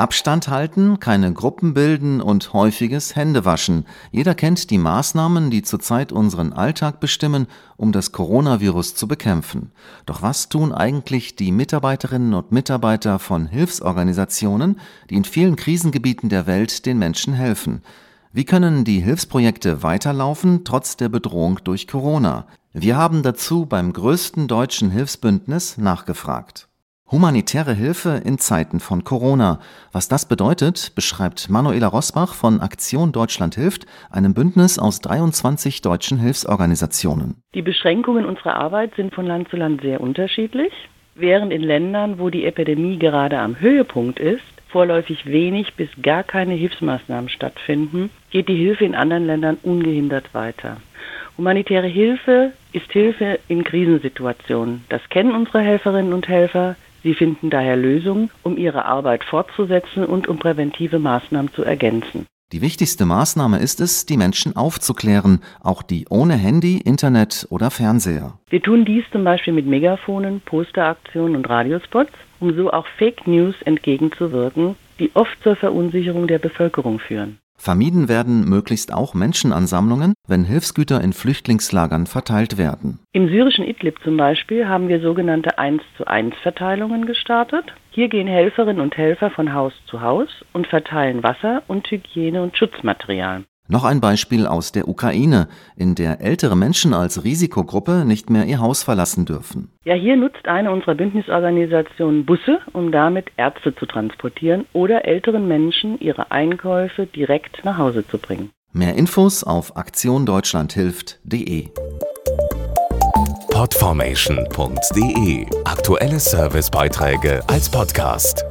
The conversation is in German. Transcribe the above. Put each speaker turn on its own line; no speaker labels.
Abstand halten, keine Gruppen bilden und häufiges Händewaschen. Jeder kennt die Maßnahmen, die zurzeit unseren Alltag bestimmen, um das Coronavirus zu bekämpfen. Doch was tun eigentlich die Mitarbeiterinnen und Mitarbeiter von Hilfsorganisationen, die in vielen Krisengebieten der Welt den Menschen helfen? Wie können die Hilfsprojekte weiterlaufen trotz der Bedrohung durch Corona? Wir haben dazu beim größten deutschen Hilfsbündnis nachgefragt. Humanitäre Hilfe in Zeiten von Corona. Was das bedeutet, beschreibt Manuela Rosbach von Aktion Deutschland hilft, einem Bündnis aus 23 deutschen Hilfsorganisationen.
Die Beschränkungen unserer Arbeit sind von Land zu Land sehr unterschiedlich. Während in Ländern, wo die Epidemie gerade am Höhepunkt ist, vorläufig wenig bis gar keine Hilfsmaßnahmen stattfinden, geht die Hilfe in anderen Ländern ungehindert weiter. Humanitäre Hilfe ist Hilfe in Krisensituationen. Das kennen unsere Helferinnen und Helfer. Sie finden daher Lösungen, um ihre Arbeit fortzusetzen und um präventive Maßnahmen zu ergänzen.
Die wichtigste Maßnahme ist es, die Menschen aufzuklären, auch die ohne Handy, Internet oder Fernseher.
Wir tun dies zum Beispiel mit Megafonen, Posteraktionen und Radiospots, um so auch Fake News entgegenzuwirken, die oft zur Verunsicherung der Bevölkerung führen.
Vermieden werden möglichst auch Menschenansammlungen, wenn Hilfsgüter in Flüchtlingslagern verteilt werden.
Im syrischen Idlib zum Beispiel haben wir sogenannte 1 zu 1 Verteilungen gestartet. Hier gehen Helferinnen und Helfer von Haus zu Haus und verteilen Wasser und Hygiene- und Schutzmaterial.
Noch ein Beispiel aus der Ukraine, in der ältere Menschen als Risikogruppe nicht mehr ihr Haus verlassen dürfen.
Ja, hier nutzt eine unserer Bündnisorganisationen Busse, um damit Ärzte zu transportieren oder älteren Menschen ihre Einkäufe direkt nach Hause zu bringen.
Mehr Infos auf aktiondeutschlandhilft.de.
Podformation.de Aktuelle Servicebeiträge als Podcast.